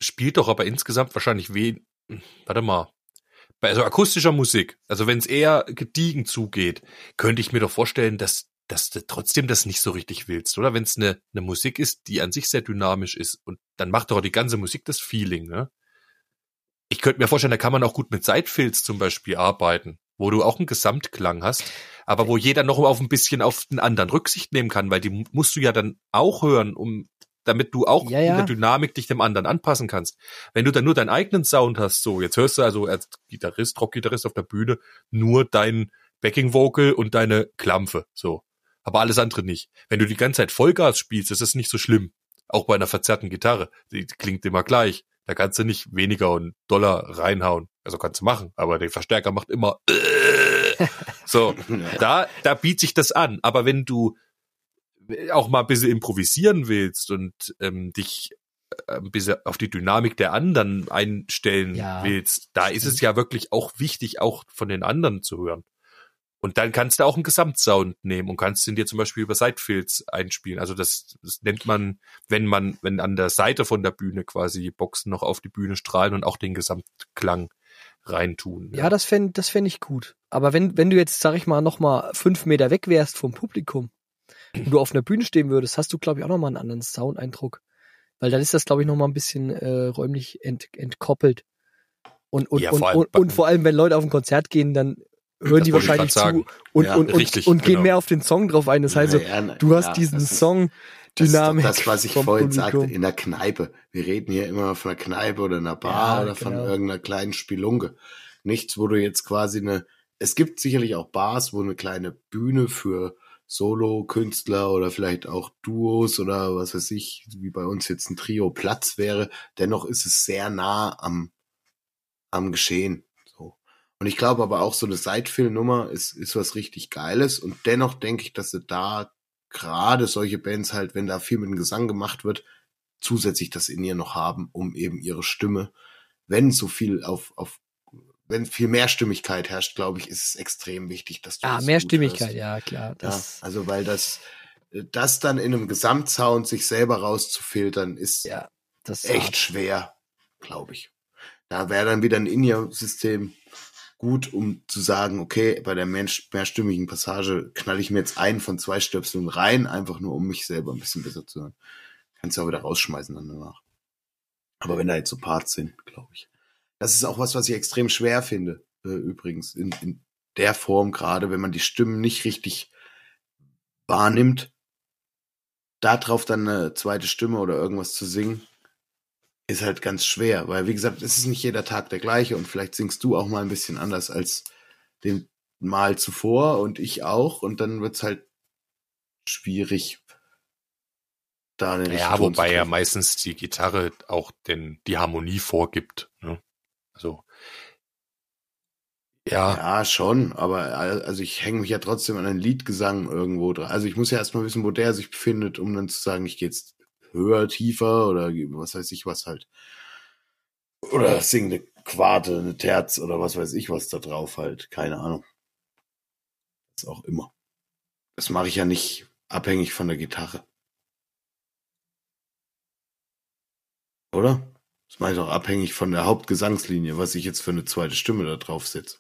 spielt doch aber insgesamt wahrscheinlich wen, warte mal, bei so akustischer Musik, also wenn es eher gediegen zugeht, könnte ich mir doch vorstellen, dass, dass du trotzdem das nicht so richtig willst, oder? Wenn es eine ne Musik ist, die an sich sehr dynamisch ist und dann macht doch die ganze Musik das Feeling, ne? ich könnte mir vorstellen, da kann man auch gut mit Sidefills zum Beispiel arbeiten, wo du auch einen Gesamtklang hast, aber wo jeder noch auf ein bisschen auf den anderen Rücksicht nehmen kann, weil die musst du ja dann auch hören, um damit du auch Ja, ja. in der Dynamik dich dem anderen anpassen kannst. Wenn du dann nur deinen eigenen Sound hast, so, jetzt hörst du also als Gitarrist, Rockgitarrist auf der Bühne nur dein Backing Vocal und deine Klampfe, so. Aber alles andere nicht. Wenn du die ganze Zeit Vollgas spielst, ist es nicht so schlimm. Auch bei einer verzerrten Gitarre. Die klingt immer gleich. Da kannst du nicht weniger und Dollar reinhauen. Also kannst du machen, aber der Verstärker macht immer so. Da, da bietet sich das an. Aber wenn du auch mal ein bisschen improvisieren willst und ähm, dich äh, ein bisschen auf die Dynamik der anderen einstellen Ja, willst, da ist es ja wirklich auch wichtig, auch von den anderen zu hören. Und dann kannst du auch einen Gesamtsound nehmen und kannst ihn dir zum Beispiel über Sidefields einspielen. Also das, das nennt man, wenn man, wenn an der Seite von der Bühne quasi Boxen noch auf die Bühne strahlen und auch den Gesamtklang reintun. Ja, das fände das fänd ich gut. Aber wenn, wenn du jetzt, sag ich mal, noch mal fünf Meter weg wärst vom Publikum und du auf einer Bühne stehen würdest, hast du, glaube ich, auch noch mal einen anderen Sound-Eindruck. Weil dann ist das, glaube ich, noch mal ein bisschen äh, räumlich ent, entkoppelt. Und, und, Ja, und, vor allem- und, und vor allem, wenn Leute auf ein Konzert gehen, dann hören die wollte ich wahrscheinlich zu sagen. und, Ja, und, und, richtig, und gehen genau. mehr auf den Song drauf ein. Das heißt, Ja, ja, du hast ja, diesen das Song Das Dynamik. das, was ich vorhin Publikum. sagte, in der Kneipe. Wir reden hier immer von einer Kneipe oder einer Bar Ja, oder von genau. irgendeiner kleinen Spelunke. Nichts, wo du jetzt quasi eine, es gibt sicherlich auch Bars, wo eine kleine Bühne für Solo-Künstler oder vielleicht auch Duos oder was weiß ich, wie bei uns jetzt ein Trio Platz wäre. Dennoch ist es sehr nah am, am Geschehen. Und ich glaube aber auch so eine Sidefill-Nummer ist, ist was richtig Geiles und dennoch denke ich, dass sie da gerade solche Bands halt, wenn da viel mit dem Gesang gemacht wird, zusätzlich das in ihr noch haben, um eben ihre Stimme, wenn so viel auf, auf wenn viel Mehrstimmigkeit herrscht, glaube ich, ist es extrem wichtig, dass du Ah, das Mehrstimmigkeit, ja, klar. Ja, also weil das, das dann in einem Gesamtsound sich selber rauszufiltern, ist ja, echt hart. schwer, glaube ich. Da wäre dann wieder ein In-Ear-System gut, um zu sagen, okay, bei der mehrstimmigen Passage knall ich mir jetzt einen von zwei Stöpseln rein, einfach nur um mich selber ein bisschen besser zu hören. Kannst du auch wieder rausschmeißen dann danach. Aber wenn da jetzt so Parts sind, glaube ich. Das ist auch was, was ich extrem schwer finde, äh, übrigens, in, in der Form, gerade wenn man die Stimmen nicht richtig wahrnimmt, da drauf dann eine zweite Stimme oder irgendwas zu singen, ist halt ganz schwer, weil wie gesagt, es ist nicht jeder Tag der gleiche und vielleicht singst du auch mal ein bisschen anders als den Mal zuvor und ich auch und dann wird's halt schwierig, da eine Ja, Ton zu wobei ja meistens die Gitarre auch den, die Harmonie vorgibt. Ne? Also ja, Ja, schon, aber äh, also ich hänge mich ja trotzdem an einen Liedgesang irgendwo dran. Also ich muss ja erstmal wissen, wo der sich befindet, um dann zu sagen, ich gehe jetzt höher, tiefer oder was weiß ich was halt. Oder sing eine Quarte, eine Terz oder was weiß ich was da drauf halt. Keine Ahnung. Was auch immer. Das mache ich ja nicht abhängig von der Gitarre. Oder? Das mache ich doch abhängig von der Hauptgesangslinie, was ich jetzt für eine zweite Stimme da drauf setze.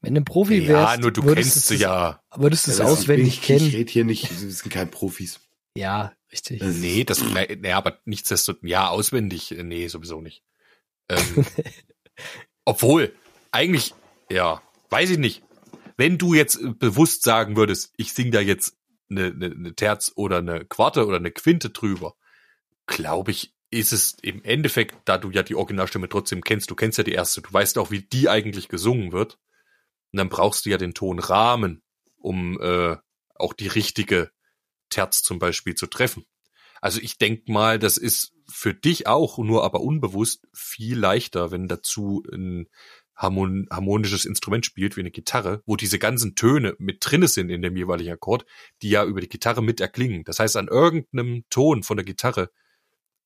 Wenn du ein Profi ja, wärst, nur du würdest kennst du sie ja. Würdest du es Ja, auswendig ich, kennen? Ich rede hier nicht, wir sind kein Profis. Ja, richtig. Das ist- Nee, das, nee, aber nichtsdestotrotz, ja, auswendig, äh, nee, sowieso nicht. Ähm, obwohl, eigentlich, ja, weiß ich nicht. Wenn du jetzt äh, bewusst sagen würdest, ich sing da jetzt eine, eine, eine Terz oder eine Quarte oder eine Quinte drüber, glaube ich, ist es im Endeffekt, da du ja die Originalstimme trotzdem kennst, du kennst ja die erste, du weißt auch, wie die eigentlich gesungen wird. Und dann brauchst du ja den Tonrahmen, um äh, auch die richtige Terz zum Beispiel zu treffen. Also ich denk mal, das ist für dich auch, nur aber unbewusst, viel leichter, wenn dazu ein harmon harmonisches Instrument spielt, wie eine Gitarre, wo diese ganzen Töne mit drinne sind in dem jeweiligen Akkord, die ja über die Gitarre mit erklingen. Das heißt, an irgendeinem Ton von der Gitarre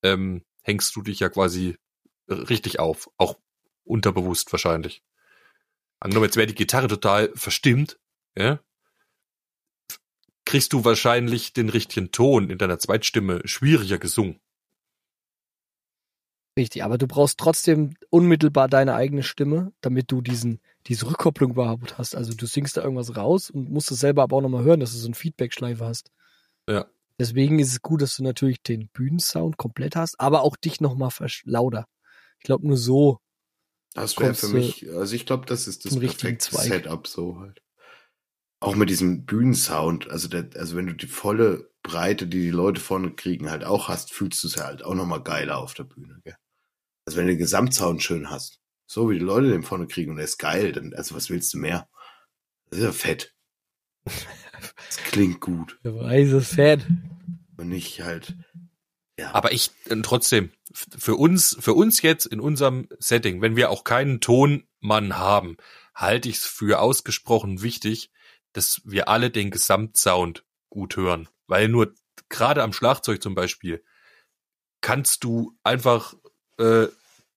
ähm, hängst du dich ja quasi richtig auf, auch unterbewusst wahrscheinlich. Angenommen, jetzt wäre die Gitarre total verstimmt, ja, kriegst du wahrscheinlich den richtigen Ton in deiner Zweitstimme schwieriger gesungen. Richtig, aber du brauchst trotzdem unmittelbar deine eigene Stimme, damit du diesen, diese Rückkopplung überhaupt hast. Also du singst da irgendwas raus und musst es selber aber auch nochmal hören, dass du so eine Feedback-Schleife hast. Ja. Deswegen ist es gut, dass du natürlich den Bühnensound komplett hast, aber auch dich nochmal lauter. Ich glaube, nur so. Das wäre für du mich, also ich glaube, das ist das perfekte Zweig. Setup so halt. Auch mit diesem Bühnensound, also der, also wenn du die volle Breite, die die Leute vorne kriegen, halt auch hast, fühlst du es ja halt auch nochmal geiler auf der Bühne, gell? Also wenn du den Gesamtsound schön hast, so wie die Leute den vorne kriegen und der ist geil, dann, also was willst du mehr? Das ist ja fett. Das klingt gut. Der weiße Fan. Und nicht halt, ja. Aber ich äh, trotzdem, für uns, für uns jetzt in unserem Setting, wenn wir auch keinen Tonmann haben, halte ich es für ausgesprochen wichtig, dass wir alle den Gesamtsound gut hören. Weil nur gerade am Schlagzeug zum Beispiel kannst du einfach äh,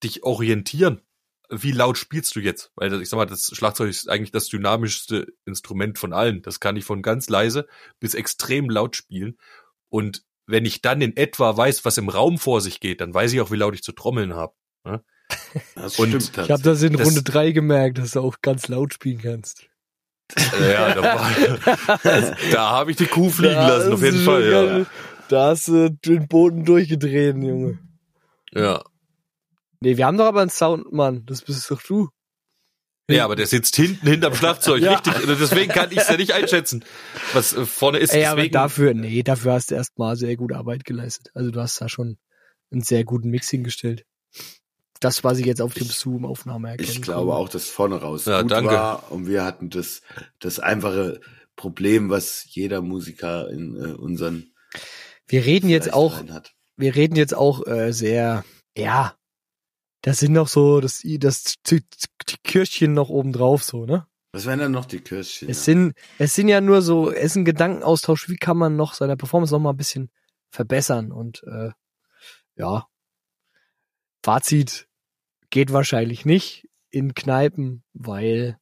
dich orientieren. Wie laut spielst du jetzt? Weil das- ich sag mal, das Schlagzeug ist eigentlich das dynamischste Instrument von allen. Das kann ich von ganz leise bis extrem laut spielen. Und wenn ich dann in etwa weiß, was im Raum vor sich geht, dann weiß ich auch, wie laut ich zu trommeln habe. das und stimmt Ich habe das in Runde drei gemerkt, dass du auch ganz laut spielen kannst. Ja, da, da habe ich die Kuh fliegen lassen, auf jeden Fall. Ja. Da hast du den Boden durchgedreht, Junge. Ja. Nee, wir haben doch aber einen Soundmann. Das bist doch du. ja, aber der sitzt hinten hinterm Schlagzeug, Ja. richtig. Und Deswegen kann ich es ja nicht einschätzen, was äh, vorne ist. Ey, aber Deswegen, dafür, nee, dafür hast du erstmal sehr gute Arbeit geleistet. Also du hast da schon einen sehr guten Mix hingestellt. Das, was ich jetzt auf dem Zoom-Aufnahme erkenne. Ich glaube auch, dass vorne raus Ja, gut danke. war und wir hatten das, das einfache Problem, was jeder Musiker in äh, unseren Wir reden jetzt auch, wir reden jetzt auch äh, sehr, ja, das sind noch so, das, das, die Kirschchen noch oben drauf, so, ne? Was wären dann noch die Kirschchen? Es sind, es sind ja nur so, es ist ein Gedankenaustausch, wie kann man noch seine Performance noch mal ein bisschen verbessern und äh, ja, Fazit geht wahrscheinlich nicht in Kneipen, weil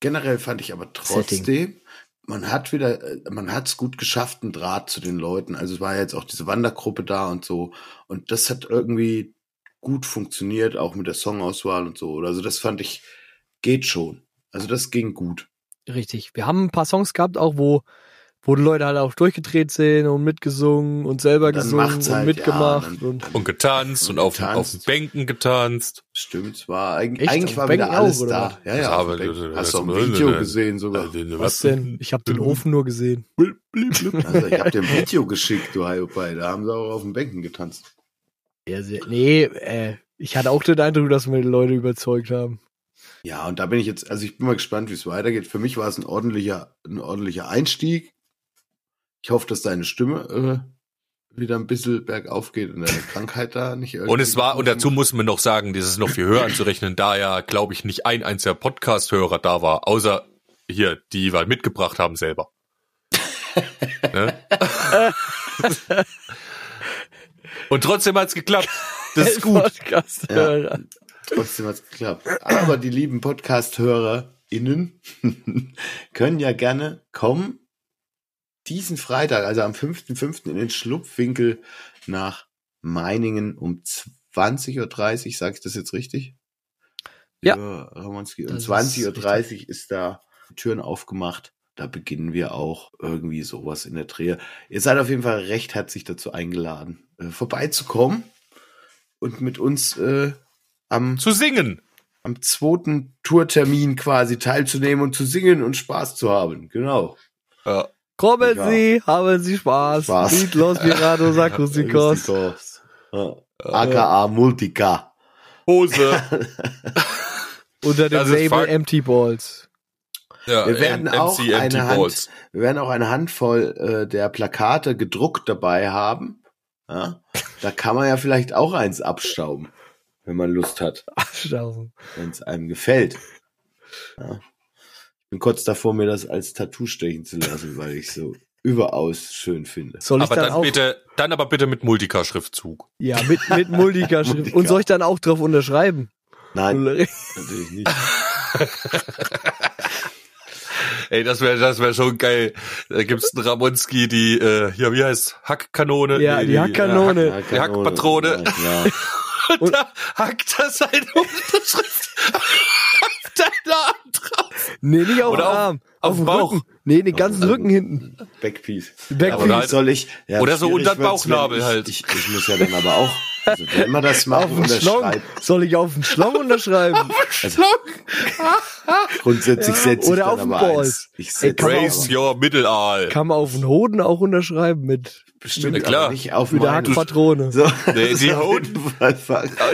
Generell fand ich aber trotzdem, man hat wieder, man hat es gut geschafft, einen Draht zu den Leuten. Also es war jetzt auch diese Wandergruppe da und so. Und das hat irgendwie gut funktioniert, auch mit der Songauswahl und so. Also das fand ich, geht schon. Also das ging gut. richtig, wir haben ein paar Songs gehabt, auch wo wo die Leute halt auch durchgedreht sind und mitgesungen und selber Dann gesungen macht's und halt, mitgemacht ja, und und getanzt und, Und auf, getanzt. auf den Bänken getanzt. Stimmt, es war eigentlich, Echt? eigentlich war dem wieder Bänken alles auch, oder da. was? Ja, ja. Bänken. das- Hast du ein Video das- gesehen sogar? was denn? Ich habe den Ofen nur gesehen. Also ich habe dir ein Video geschickt, du Hiopai. Da haben sie auch auf den Bänken getanzt. Ja, sehr, nee, äh, ich hatte auch den Eindruck, dass wir die Leute überzeugt haben. Ja, und da bin ich jetzt, also ich bin mal gespannt, wie es weitergeht. Für mich war es ein ordentlicher, ein ordentlicher Einstieg. Ich hoffe, dass deine Stimme äh, wieder ein bisschen bergauf geht und deine Krankheit da nicht irgendwie. Und es war, und dazu muss man noch sagen, das ist noch viel höher anzurechnen, da ja, glaube ich, nicht ein einziger Podcast-Hörer da war, außer hier, die wir mitgebracht haben selber. ne? Und trotzdem hat's geklappt. Das ist gut. Podcast-Hörer. Trotzdem hat's geklappt. Aber die lieben Podcast-HörerInnen können ja gerne kommen. Diesen Freitag, also am 5.5. in den Schlupfwinkel nach Meiningen um 20.30 Uhr. Sage ich das jetzt richtig? Ja. Lieber Ramonski. Um Das ist 20.30 Uhr ist da Türen aufgemacht. Da beginnen wir auch irgendwie sowas in der Drehe. Ihr seid auf jeden Fall recht herzlich dazu eingeladen, äh, vorbeizukommen und mit uns äh, am, Zu singen. am zweiten Tourtermin quasi teilzunehmen und zu singen und Spaß zu haben. Genau. Ja. Kommen Ja. Sie, haben Sie Spaß. Spaß. Lied Los Mirados Akustikos. Ja. AKA Multica. Hose. Unter dem Label. Empty Balls. Ja, Wir werden auch eine Hand, wir werden auch eine Handvoll äh, der Plakate gedruckt dabei haben. Ja? Da kann man ja vielleicht auch eins abstauben, wenn man Lust hat, Abstauben. wenn es einem gefällt. Ja. Ich bin kurz davor, mir das als Tattoo stechen zu lassen, weil ich so überaus schön finde. Soll ich Aber dann, dann, auch, bitte, dann aber bitte mit Multica-Schriftzug. ja, mit, mit Multica-Schrift. Multica. Und soll ich dann auch drauf unterschreiben? Nein, natürlich nicht. Ey, das wäre das wär schon geil. Da gibt's einen Ramonski, die, äh, ja, wie heißt Hackkanone? Ja, Nee, die Hackkanone. Ja, Die Hackpatrone. Ja, klar. Und da hackt er seine Unterschrift auf deine drauf. Nee, nicht auf auf- Arm. auf dem dem Bauch. Rücken. Nee, den ganzen Rücken hinten. Backpiece. Backpiece. Halt- soll ich? Ja, oder so unter den wenn Bauchnabel ich, halt. Ich, ich muss ja dann aber auch, also wer immer das macht, Auf den Schlong. unterschreibt. Soll ich auf den Schlong unterschreiben? Grundsätzlich setze ich Oder dann auf den aber Ball. eins. Ich Ey, setze man aber your Middle-Aal. Kann man auf den Hoden auch unterschreiben mit, bestimmt Ja, klar. nicht auf mit der meine. Hackpatrone. So, Nee, die Hoden-.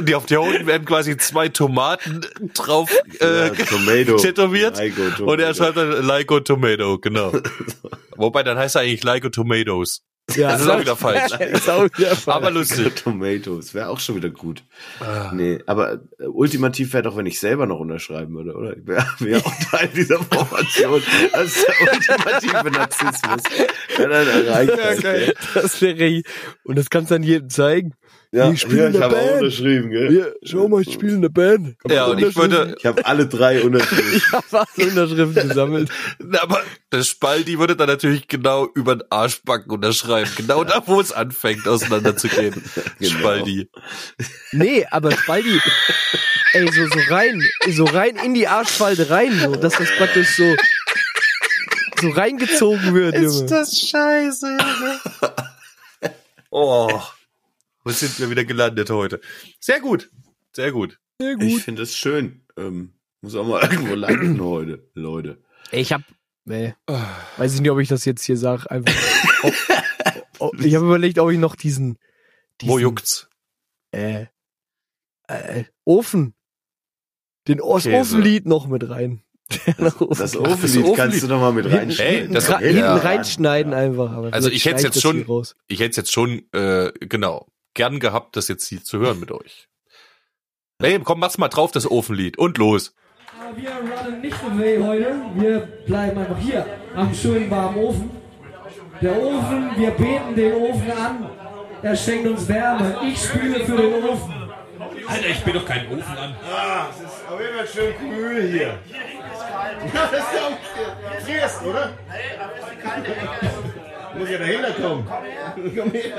Die auf die Hoden werden quasi zwei Tomaten drauf äh, Ja, Tomato. tätowiert. Tomato. Und er schreibt dann Lyco Tomato, genau. Wobei, dann heißt er eigentlich Lyco Tomatoes. Ja, Das ist auch wieder falsch. ist auch wieder falsch. Aber lustig. Tomatoes wäre auch schon wieder gut. Ah. Nee, aber äh, ultimativ wäre doch, wenn ich selber noch unterschreiben würde, oder? Ich wäre wär auch Teil dieser Formation. Das ist der ultimative Narzissmus. Wenn er erreicht Ja, ist, geil. Das wäre ich. Und das kannst du dann jedem zeigen. Ja, Ich spiele ja, in ich der habe auch Band. unterschrieben, gell? Hier, schau mal, ich spiele in der Band. Ja, und ich würde, Ich habe alle drei unterschrieben. Ich habe alle Unterschriften gesammelt. Na, aber das Spaldi würde dann natürlich genau über den Arschbacken unterschreiben. Genau da, wo es anfängt, auseinanderzugehen. Genau. Spaldi. Nee, aber Spaldi, ey, so, so rein, so rein in die Arschfalte rein, so, dass das praktisch so, so reingezogen wird, Junge. das scheiße, Oh. Wo sind wir wieder gelandet heute? Sehr gut. Sehr gut. Sehr Ich gut. finde es schön. Ähm, muss auch mal irgendwo landen heute, Leute. Ich hab, nee, weiß ich nicht, ob ich das jetzt hier sage, einfach. Ob, ob, ich habe überlegt, ob ich noch diesen, diesen Wo juckt's? äh, äh, Ofen, den Os- Käse. Ofenlied noch mit rein. Das, das Ofenlied Ofenlied. kannst du doch mal mit Hinten, reinschneiden. Ey, hinten, das- ra- ja. hinten reinschneiden einfach. Aber Also ich hätt's schneid jetzt schon-. Ich hätte es jetzt schon, äh, genau, gern gehabt, das jetzt hier zu hören mit euch. Hey, komm, mach's mal drauf, das Ofenlied. Und los. Aber wir runnen nicht away heute. Wir bleiben einfach hier am schönen warmen Ofen. Der Ofen, wir beten den Ofen an. Er schenkt uns Wärme. Ich spüle für den Ofen. Alter, ich bin doch kein Ofen an. Ah, es ist auf jeden Fall schön kühl hier. Ja, das ist ja auch frierst, oder? Muss ja dahinter kommen. Komm her.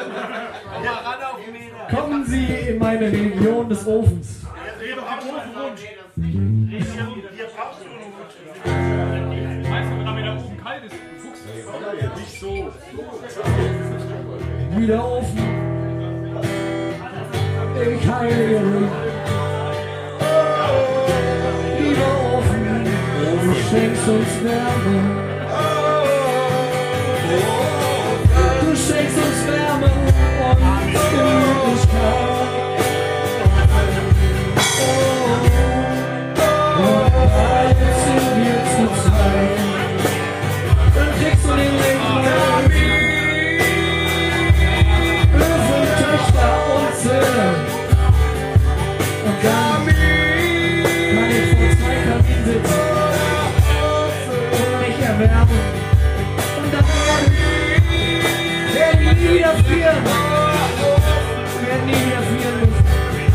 Kommen Sie in meine Religion des Ofens. Wie der Ofen. Ich heilige dich. Lieber Ofen, du schenkst uns Wärme. Wir nie frieren. Wir nie wieder frieren müssen.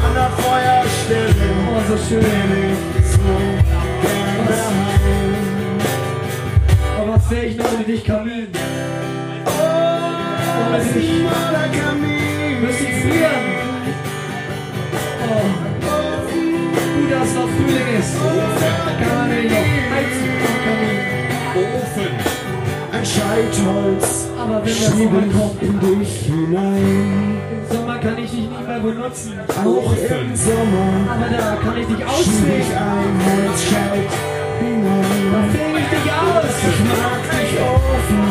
An der Feuerstelle. Oh, so schön. Aber was wäre ich noch ohne dich, Kamin? Ohne dich Schmaler Kamin. müsste ich frieren. Oh. Gut, dass noch Frühling ist. Kann man nicht noch heizen Scheitholz. Aber wenn Schieben kommt, in dich hinein. im Sommer kann ich dich nicht mehr benutzen. Auch im Sommer. Aber da kann ich dich Schieb ich ein Holzscheit Da hinein. fäng ich dich aus. Ich mag dich offen.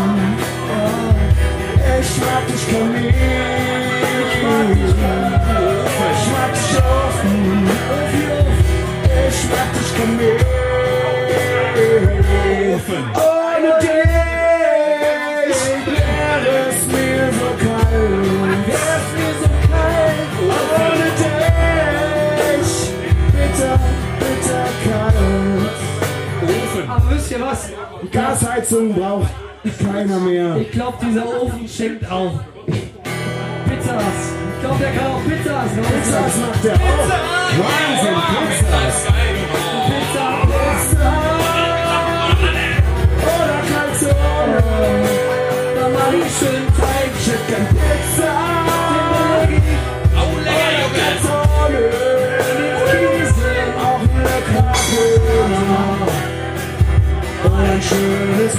Ich mag dich Kamin. Ich mag dich Ich mag dich offen. Gasheizung braucht keiner mehr. Ich glaube, dieser Ofen schenkt auch Pizzas. Ich glaube, der kann auch Pizzas. Pizzas macht er auch. Wahnsinn, Pizzas. Pizza. Pizza. Oder Calzone. Dann mach ich schön Teig. Chicken Pizza.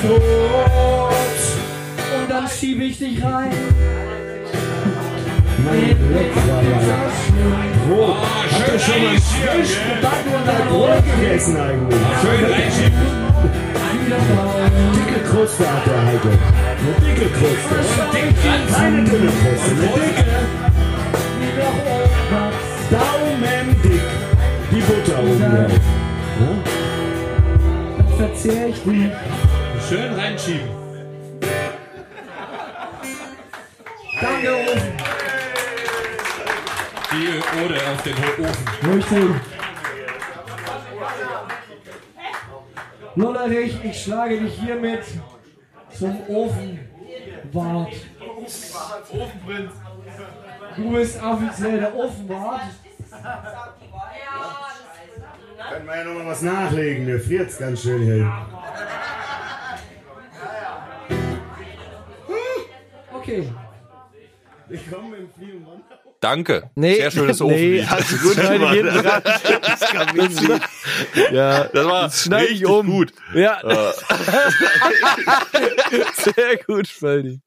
Tot. Und dann schiebe ich dich rein. Mein letzter Brot. Habt ihr schon mal frisch gebackenes Brot gegessen eigentlich? Schön. Dicke Kruste hat der Heike. Eine dicke Kruste. Keine dünne Kruste, eine dicke. Daumendick. Die Butter oben. drauf. Verzehr ich die. Schön reinschieben. Danke, Ofen. Die Ode auf den Ofen. Richtig. Lollerich, ich schlage dich hiermit zum Ofenwart. Du bist offiziell der Ofenwart. Können wir ja noch mal was nachlegen, mir friert's ganz schön hier. Okay. Ich komme im Fliegen Danke. Nee, Sehr schönes nee, Ofenlied. hast du gut schneide ich hinten dran. Ja, Das war das schneide ich richtig um. gut. Ja. Sehr gut, Spaldi.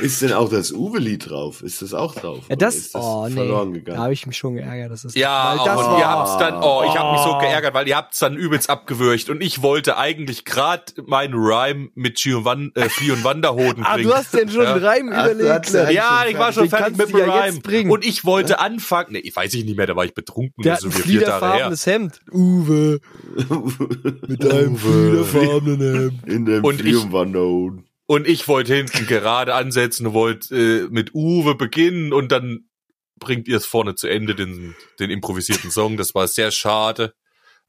Ist denn auch das Uwe-Lied drauf? Ist das auch drauf? Ja, das, ist das oh nee, verloren da gegangen? habe ich mich schon geärgert, dass das Ja, weil das und war, ihr habt's dann, oh, ich habe mich so Oh. geärgert, weil ihr habt's dann übelst abgewürgt und ich wollte eigentlich grad meinen Rhyme mit Giovann, äh, Flie und Wanderhoden Ah, bringen. du hast denn schon Ja. einen Reim Ach, überlegt. hast ja- ne? Ja, ich war schon fertig mit dem Rhyme. Und ich wollte anfangen, nee, ich weiß ich nicht mehr, da war ich betrunken, Der ein so Tage her. fliederfarbenes Hemd. Uwe. Mit deinem fliederfarbenen Hemd. In dem Und ich-. Und ich wollte hinten gerade ansetzen, wollte äh, mit Uwe beginnen und dann bringt ihr es vorne zu Ende, den, den improvisierten Song. Das war sehr schade.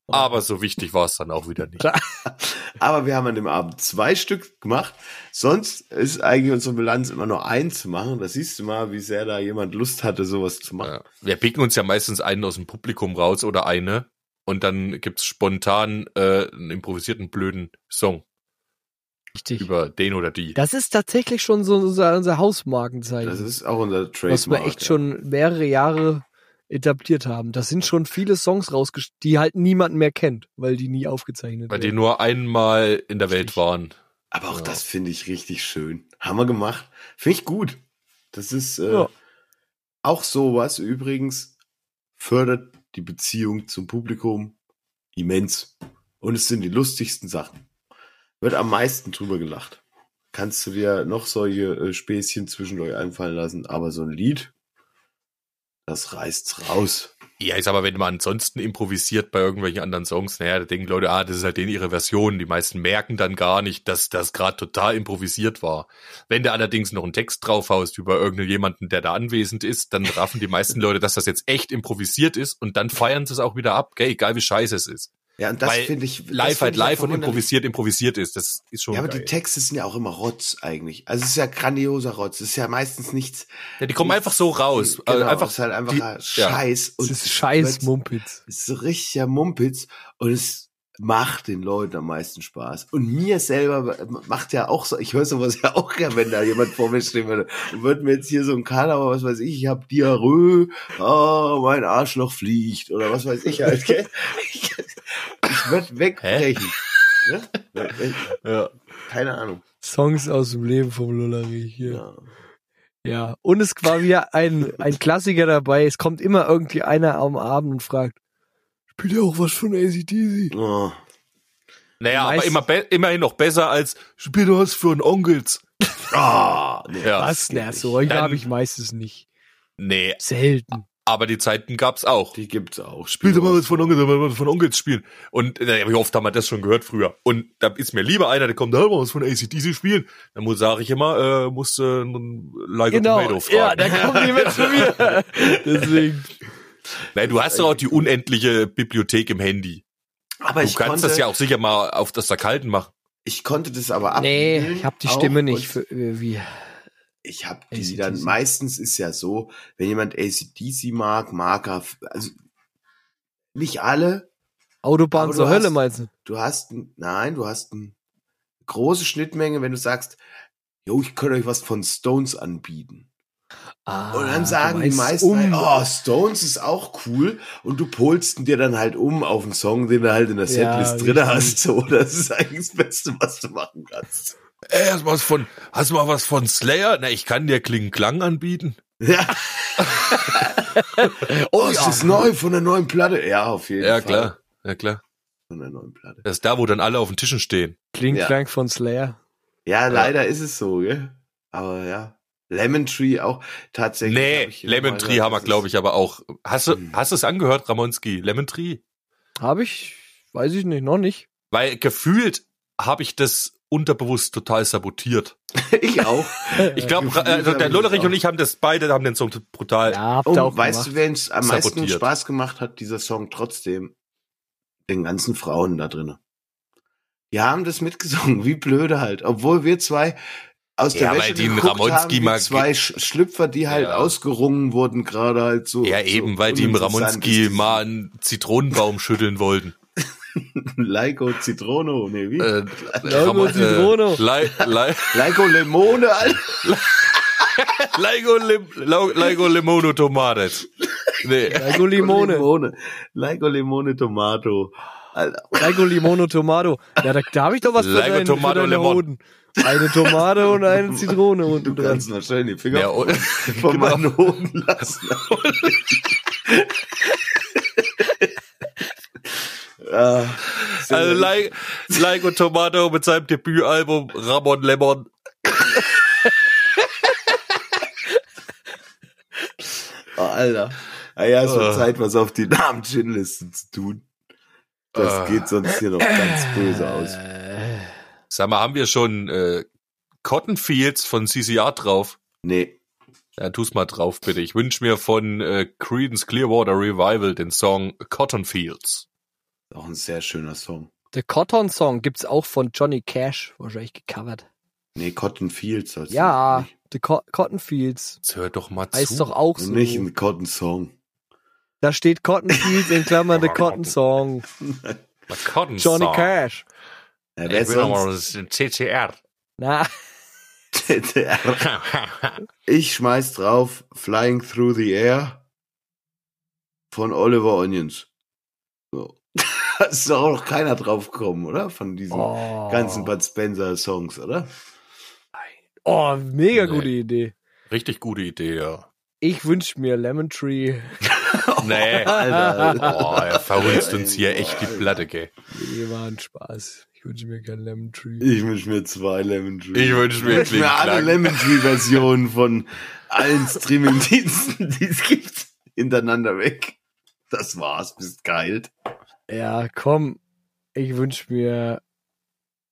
Aber so wichtig war es dann auch wieder nicht. Aber wir haben an dem Abend zwei Stück gemacht. Sonst ist eigentlich unsere Bilanz immer nur eins zu machen. Da siehst du mal, wie sehr da jemand Lust hatte, sowas zu machen. Ja. Wir picken uns ja meistens einen aus dem Publikum raus oder eine und dann gibt's spontan äh, einen improvisierten blöden Song Richtig. über den oder die. Das ist tatsächlich schon so unser, unser Hausmarkenzeichen. Das ist auch unser Trademark. was wir echt ja. schon mehrere Jahre etabliert haben. Das sind schon viele Songs rausgesch die halt niemand mehr kennt, weil die nie aufgezeichnet Weil die werden. nur einmal in der Welt waren. Aber auch Ja. das finde ich richtig schön. Haben wir gemacht. Finde ich gut. Das ist äh, Ja. auch sowas übrigens fördert die Beziehung zum Publikum immens. Und es sind die lustigsten Sachen. Wird am meisten drüber gelacht. Kannst du dir noch solche äh, Späßchen zwischendurch einfallen lassen, aber so ein Lied, das reißt's raus. Ja, ist aber, wenn man ansonsten improvisiert bei irgendwelchen anderen Songs, naja, da denken Leute, ah, das ist halt denen ihre Version. Die meisten merken dann gar nicht, dass das gerade total improvisiert war. Wenn du allerdings noch einen Text draufhaust über irgendjemanden, der da anwesend ist, dann raffen die meisten Leute, dass das jetzt echt improvisiert ist und dann feiern sie es auch wieder ab, gell, egal wie scheiße es ist. Ja, und das Weil finde ich. live halt live und improvisiert improvisiert ist. Das ist schon Ja, aber geil. die Texte sind ja auch immer Rotz eigentlich. Also es ist ja grandioser Rotz. Es ist ja meistens nichts. ja, die kommen einfach so raus. Genau, Also einfach es ist halt einfach die- Scheiß. Das ist scheiß Mumpitz. Es ist so richtiger Mumpitz und es macht den Leuten am meisten Spaß. Und mir selber macht ja auch so, ich höre sowas ja auch gern, wenn da jemand vor mir stehen würde und würde mir jetzt hier so ein Kanal, was weiß ich, ich habe Diarrhoe, oh, mein Arschloch fliegt oder was weiß ich halt, gell? Ich, ich würde wegbrechen. Ne? Ja. Keine Ahnung. Songs aus dem Leben vom Lullerich hier. Ja. Ja. Und es war wieder ein, ein Klassiker dabei. Es kommt immer irgendwie einer am Abend und fragt, spielt ihr auch was von ACDC? Oh. Naja, aber Meist- immer be immerhin noch besser als spiel du was für einen Onkels. Ah, nee. Ja. Was? Na, solche habe ich meistens nicht. Nee, Selten. aber die Zeiten gab's auch. Die gibt's auch. Spiel doch mal was von Onkels, was von Onkels spielen. Und äh, wie oft haben wir das schon gehört früher? Und da ist mir lieber einer, der kommt da mal was von ACDC spielen. Dann muss sage ich immer, äh, muss äh, ein Like a Genau. Tomato Ja, fragen. da kommt jemand zu mir. Deswegen. Nein, du hast doch auch die unendliche Bibliothek im Handy. Aber Du ich kannst konnte, das ja auch sicher mal auf das da kalten machen. ich konnte das aber ab. Nee, ich habe die Stimme nicht. Für, äh, wie. Ich habe die dann, meistens ist ja so, wenn jemand ACDC mag, mag er, also nicht alle, Autobahn zur Hölle hast- meinst du? du hast, ein- nein, du hast eine große Schnittmenge, wenn du sagst, jo, ich könnte euch was von Stones anbieten. Ah, Und dann sagen die meisten, um. halt, oh, Stones ist auch cool. Und du polst ihn dir dann halt um auf einen Song, den du halt in der Ja, Setlist drin richtig. hast. So, das ist eigentlich das Beste, was du machen kannst. Ey, hast du was von, hast du mal was von Slayer? Na, ich kann dir Kling Klang anbieten. Ja. oh, ist das neu von der neuen Platte? Ja, auf jeden Ja, Fall. klar. Ja, klar. Von der neuen Platte. Das ist da, wo dann alle auf den Tischen stehen. Klingt Ja. klang von Slayer. Ja, leider ist es so, gell? Aber ja. Lemon Tree auch tatsächlich. Nee, ich Lemon Tree haben wir, glaube ich, aber auch. Hast du, Hm. hast du es angehört, Ramonski? Lemon Tree? Habe ich, weiß ich nicht, noch nicht. Weil gefühlt habe ich das unterbewusst total sabotiert. ich auch. Ich glaube, Gefühlt also hab der ich Lollerich und ich haben das beide, haben den Song brutal. Ja, Oh, auch weißt gemacht. du, wen es am meisten Sabotiert. Spaß gemacht hat, dieser Song trotzdem? Den ganzen Frauen da drinnen. Die haben das mitgesungen, wie blöde halt. Obwohl wir zwei aus der Ja, weil Wäsche die einen geguckt Ramonski haben, mal zwei Sch Schlüpfer, die halt Ja. ausgerungen wurden, gerade halt so. Ja, so eben, weil die im Ramonski mal einen Zitronenbaum schütteln wollten. Leiko Zitrono, nee, wie? Äh, Lego Ramon- Zitrono. Äh, Lei- Lei- Leiko Lemone, Alter. Lego Lim- Lego Limono Tomates. Nee. Lego Limone. Limone. Leiko Limone Tomato. Alter. Lego Limono Tomato. Ja, da, da habe ich doch was für, Lego dein, Tomato für deine Lemon. Hoden. Eine Tomate und eine Zitrone Du unten dran. kannst noch schön die Finger Ja, und- von genau. meinen Hoden lassen. Ah, Also gut. Le Lego Tomato mit seinem Debütalbum Ramon Lemon. Oh, Alter. Ah ja, es wird Ah. Zeit, was auf die Namen-Chin-Liste zu tun. Das Ah. geht sonst hier noch ganz böse aus. Sag mal, haben wir schon äh, Cotton Fields von CCR drauf? Nee. Ja, tu's mal drauf, bitte. Ich wünsche mir von äh, Creedence Clearwater Revival den Song Cotton Fields. Auch ein sehr schöner Song. der Cotton Song gibt's auch von Johnny Cash, wahrscheinlich gecovert. Nee, Cotton Fields. soll's Ja, Nicht, The Co Cotton Fields. Jetzt hör doch mal zu. Heißt doch auch so. nicht ein Cotton Song. Da steht Cotton Fields in Klammern The Cotton Song. Mal Cotton Johnny Song. Cash. Ja, wer Ich will noch sonst? mal das ist CCR. Na, ich schmeiß drauf Flying Through the Air von Oliver Onions. So. Da ist doch auch noch keiner drauf gekommen, oder? Von diesen oh, ganzen Bud Spencer Songs, oder? oh, mega Nee. gute Idee. Richtig gute Idee, ja. Ich wünsche mir Lemon Tree. Nee. Alter, Alter. Oh, er verhunzt uns hier echt die Platte, gell. Nee, war ein Spaß. Ich wünsche mir kein Lemon Tree. Ich wünsche mir zwei Lemon Tree. Ich wünsch mir Ich wünsch mir alle. Lemon Tree Versionen von allen Streaming-Diensten, die es gibt, hintereinander weg. Das war's, bist geheilt. Ja, komm. Ich wünsche mir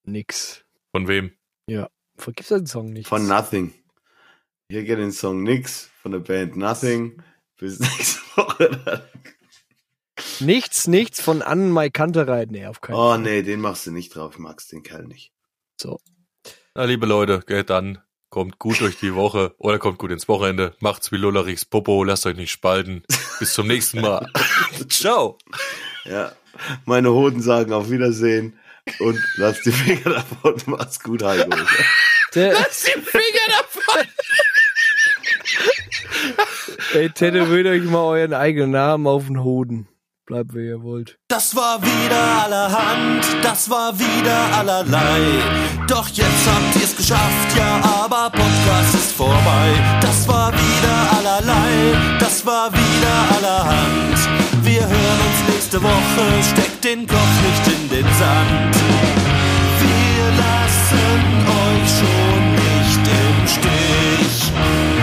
nix. Von wem? Vergib's den Song nicht. Von Nothing. Hier geht den Song Nix von der Band Nothing. Bis nächste Woche. Nichts, nichts von An My Kantereit. Nee, auf keinen Oh Fall. nee, den machst du nicht drauf, magst den Kerl nicht. Na, liebe Leute, gell, dann kommt gut durch die Woche oder kommt gut ins Wochenende. Macht's wie Lullerichs Popo, lasst euch nicht spalten. Bis zum nächsten Mal. Ciao. Ja, meine Hoden sagen auf Wiedersehen und lass die Finger davon. Mach's gut, Heiko. Der, die Finger davon. ey, tätowiert euch mal euren eigenen Namen auf den Hoden. Bleibt, wie ihr wollt. Das war wieder allerhand, das war wieder allerlei. Doch jetzt habt ihr's geschafft, ja, aber Podcast ist vorbei. Das war wieder allerlei, das war wieder allerhand. Wir hören uns nächste Woche, steckt den Kopf nicht in den Sand. Wir lassen euch schon nicht im Stich.